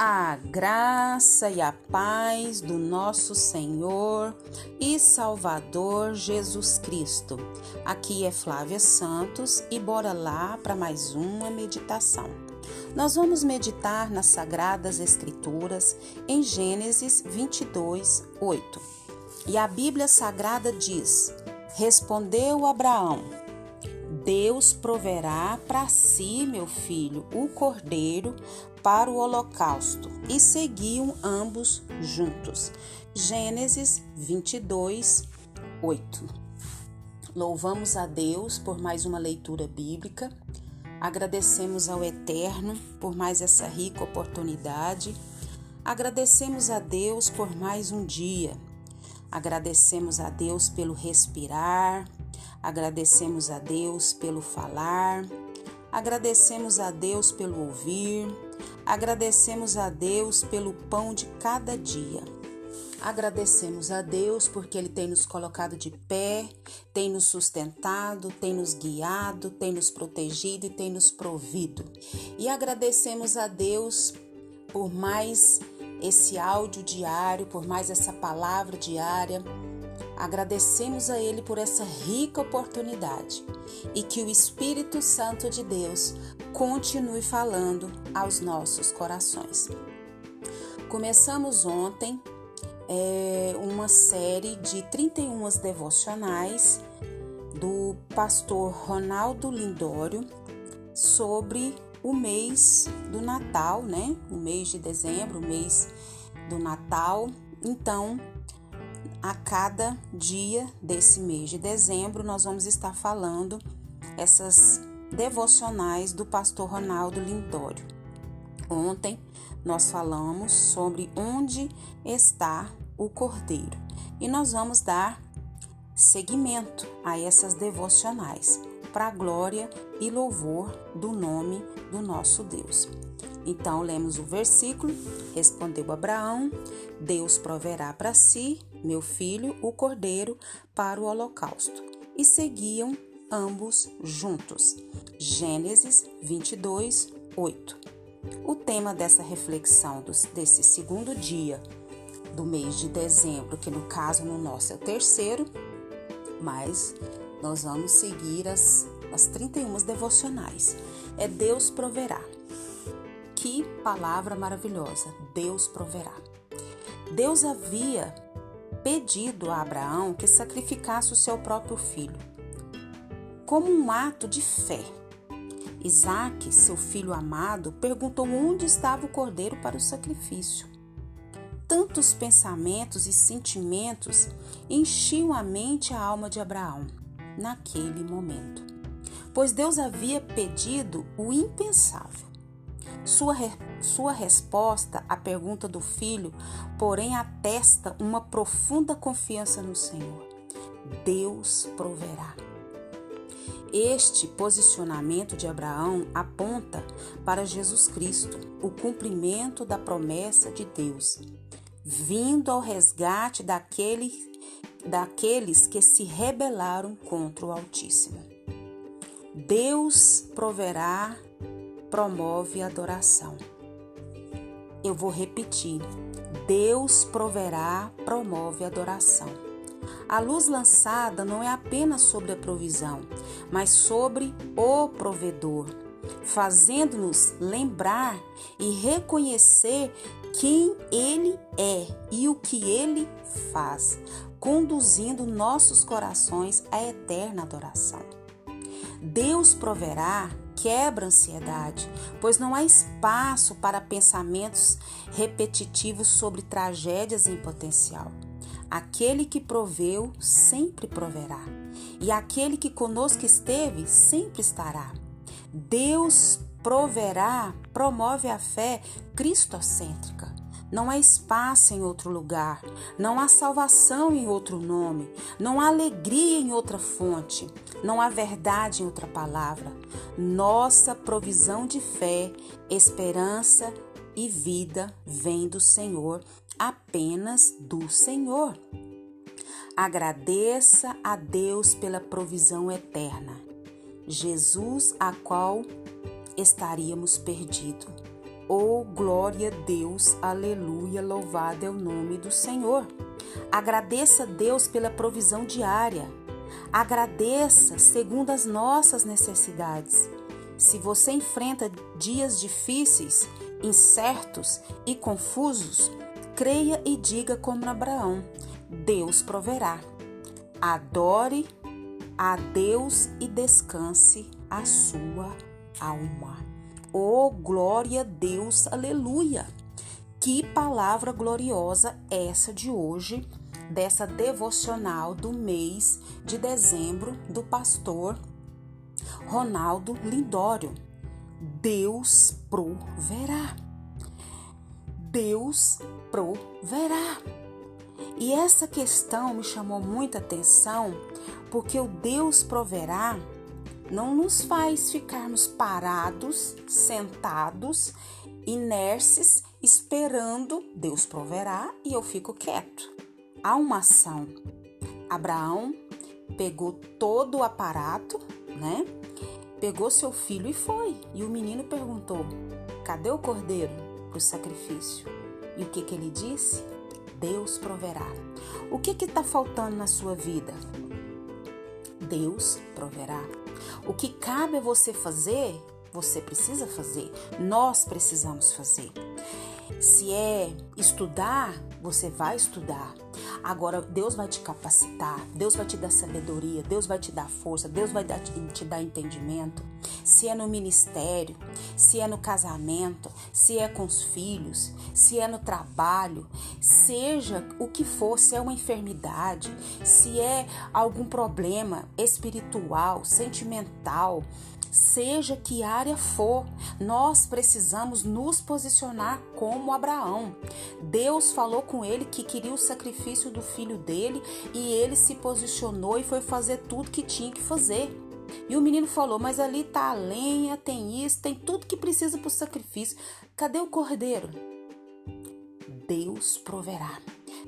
A graça e a paz do nosso Senhor e Salvador Jesus Cristo. Aqui é Flávia Santos e bora lá para mais uma meditação. Nós vamos meditar nas Sagradas Escrituras em Gênesis 22, 8. E a Bíblia Sagrada diz: Respondeu Abraão: Deus proverá para si, meu filho, o cordeiro para o holocausto. E seguiam ambos juntos. Gênesis 22, 8. Louvamos a Deus por mais uma leitura bíblica. Agradecemos ao Eterno por mais essa rica oportunidade. Agradecemos a Deus por mais um dia. Agradecemos a Deus pelo respirar, Agradecemos a Deus pelo falar, agradecemos a Deus pelo ouvir, agradecemos a Deus pelo pão de cada dia. Agradecemos a Deus porque Ele tem nos colocado de pé, tem nos sustentado, tem nos guiado, tem nos protegido e tem nos provido. E agradecemos a Deus por mais esse áudio diário, por mais essa palavra diária Agradecemos a Ele por essa rica oportunidade e que o Espírito Santo de Deus continue falando aos nossos corações. Começamos ontem é, uma série de 31 devocionais do pastor Ronaldo Lindório sobre o mês do Natal, né? O mês de dezembro, o mês do Natal. Então, a cada dia desse mês de dezembro, nós vamos estar falando essas devocionais do pastor Ronaldo Lindório. Ontem nós falamos sobre onde está o cordeiro e nós vamos dar seguimento a essas devocionais para glória e louvor do nome do nosso Deus. Então lemos o versículo: Respondeu Abraão: Deus proverá para si, meu filho, o cordeiro para o holocausto. E seguiam ambos juntos. Gênesis 22, 8. O tema dessa reflexão desse segundo dia do mês de dezembro, que no caso no nosso é o terceiro, mas nós vamos seguir as, as 31 devocionais. É Deus proverá. Que palavra maravilhosa! Deus proverá. Deus havia pedido a Abraão que sacrificasse o seu próprio filho, como um ato de fé. Isaac, seu filho amado, perguntou onde estava o cordeiro para o sacrifício. Tantos pensamentos e sentimentos enchiam a mente e a alma de Abraão naquele momento, pois Deus havia pedido o impensável. Sua, re... Sua resposta à pergunta do filho, porém, atesta uma profunda confiança no Senhor. Deus proverá. Este posicionamento de Abraão aponta para Jesus Cristo, o cumprimento da promessa de Deus, vindo ao resgate daquele, daqueles que se rebelaram contra o Altíssimo. Deus proverá promove adoração. Eu vou repetir: Deus proverá, promove adoração. A luz lançada não é apenas sobre a provisão, mas sobre o provedor, fazendo-nos lembrar e reconhecer quem Ele é e o que Ele faz, conduzindo nossos corações à eterna adoração. Deus proverá quebra a ansiedade, pois não há espaço para pensamentos repetitivos sobre tragédias em potencial. Aquele que proveu sempre proverá, e aquele que conosco esteve sempre estará. Deus proverá, promove a fé cristocêntrica. Não há espaço em outro lugar, não há salvação em outro nome, não há alegria em outra fonte, não há verdade em outra palavra. Nossa provisão de fé, esperança e vida vem do Senhor, apenas do Senhor. Agradeça a Deus pela provisão eterna. Jesus, a qual estaríamos perdidos Oh, glória a Deus, aleluia, louvado é o nome do Senhor. Agradeça a Deus pela provisão diária. Agradeça segundo as nossas necessidades. Se você enfrenta dias difíceis, incertos e confusos, creia e diga como Abraão: Deus proverá. Adore a Deus e descanse a sua alma. Oh, glória a Deus, aleluia! Que palavra gloriosa essa de hoje, dessa devocional do mês de dezembro do pastor Ronaldo Lindório. Deus proverá. Deus proverá. E essa questão me chamou muita atenção, porque o Deus proverá não nos faz ficarmos parados, sentados, inerces, esperando Deus proverá e eu fico quieto. Há uma ação. Abraão pegou todo o aparato, né? Pegou seu filho e foi. E o menino perguntou: Cadê o cordeiro para o sacrifício? E o que, que ele disse? Deus proverá. O que está faltando na sua vida? Deus proverá. O que cabe a você fazer, você precisa fazer. Nós precisamos fazer. Se é estudar, você vai estudar. Agora, Deus vai te capacitar, Deus vai te dar sabedoria, Deus vai te dar força, Deus vai te dar entendimento. Se é no ministério, se é no casamento, se é com os filhos, se é no trabalho, seja o que for, se é uma enfermidade, se é algum problema espiritual, sentimental, Seja que área for, nós precisamos nos posicionar como Abraão. Deus falou com ele que queria o sacrifício do filho dele e ele se posicionou e foi fazer tudo que tinha que fazer. E o menino falou: Mas ali tá a lenha, tem isso, tem tudo que precisa para o sacrifício. Cadê o cordeiro? Deus proverá.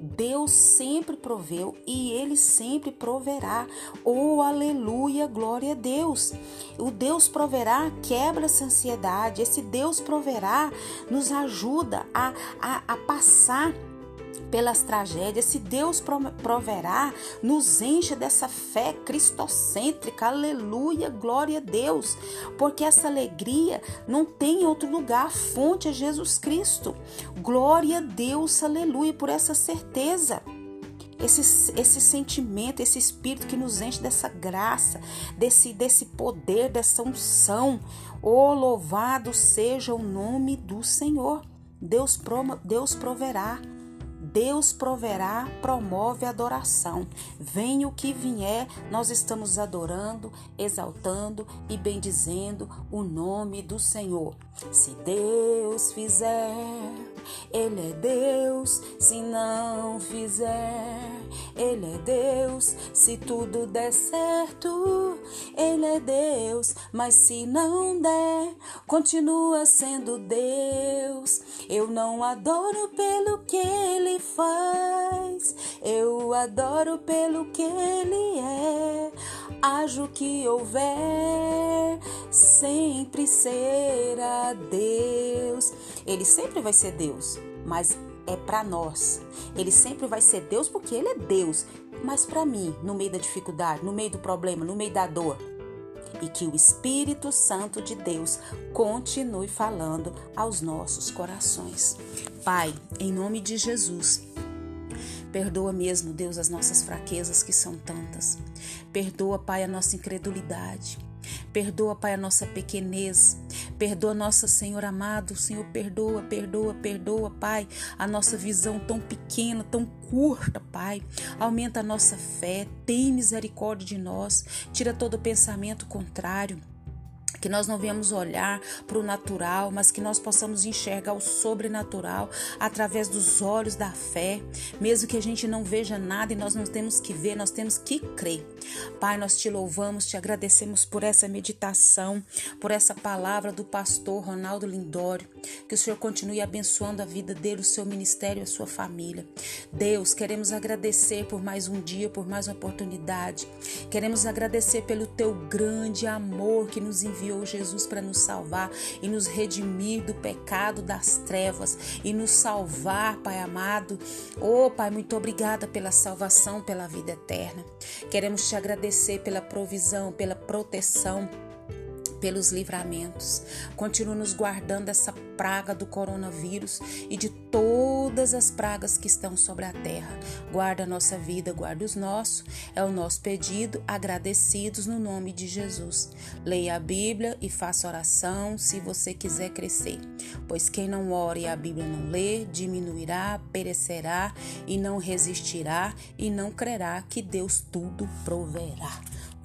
Deus sempre proveu e Ele sempre proverá. Oh, aleluia, glória a Deus. O Deus proverá quebra essa ansiedade. Esse Deus proverá nos ajuda a, a, a passar pelas tragédias, se Deus proverá, nos enche dessa fé cristocêntrica, aleluia, glória a Deus, porque essa alegria não tem em outro lugar, a fonte é Jesus Cristo, glória a Deus, aleluia, por essa certeza. Esse, esse sentimento, esse espírito que nos enche dessa graça, desse, desse poder, dessa unção. Oh, louvado seja o nome do Senhor. Deus, Deus proverá Deus proverá, promove a adoração. Venha o que vier, nós estamos adorando, exaltando e bendizendo o nome do Senhor. Se Deus fizer, Ele é Deus. Se não fizer, Ele é Deus. Se tudo der certo, Ele é Deus. Mas se não der, continua sendo Deus. Eu não adoro pelo que Ele faz, eu adoro pelo que Ele é. Ajo que houver, sempre será Deus. Ele sempre vai ser Deus, mas é para nós. Ele sempre vai ser Deus porque Ele é Deus. Mas para mim, no meio da dificuldade, no meio do problema, no meio da dor, e que o Espírito Santo de Deus continue falando aos nossos corações. Pai, em nome de Jesus, perdoa mesmo, Deus, as nossas fraquezas que são tantas. Perdoa, Pai, a nossa incredulidade. Perdoa, Pai, a nossa pequenez. Perdoa, nossa Senhor amado. Senhor, perdoa, perdoa, perdoa, Pai, a nossa visão tão pequena, tão curta, Pai. Aumenta a nossa fé. Tem misericórdia de nós. Tira todo pensamento contrário que nós não venhamos olhar para o natural, mas que nós possamos enxergar o sobrenatural através dos olhos da fé, mesmo que a gente não veja nada e nós não temos que ver, nós temos que crer. Pai, nós te louvamos, te agradecemos por essa meditação, por essa palavra do pastor Ronaldo Lindório, que o Senhor continue abençoando a vida dele, o seu ministério, a sua família. Deus, queremos agradecer por mais um dia, por mais uma oportunidade. Queremos agradecer pelo teu grande amor que nos enviou enviou Jesus para nos salvar e nos redimir do pecado das trevas e nos salvar, Pai amado. Oh, Pai, muito obrigada pela salvação, pela vida eterna. Queremos te agradecer pela provisão, pela proteção pelos livramentos. Continua nos guardando dessa praga do coronavírus e de todas as pragas que estão sobre a terra. Guarda a nossa vida, guarda os nossos. É o nosso pedido, agradecidos no nome de Jesus. Leia a Bíblia e faça oração se você quiser crescer. Pois quem não ora e a Bíblia não lê, diminuirá, perecerá e não resistirá e não crerá que Deus tudo proverá.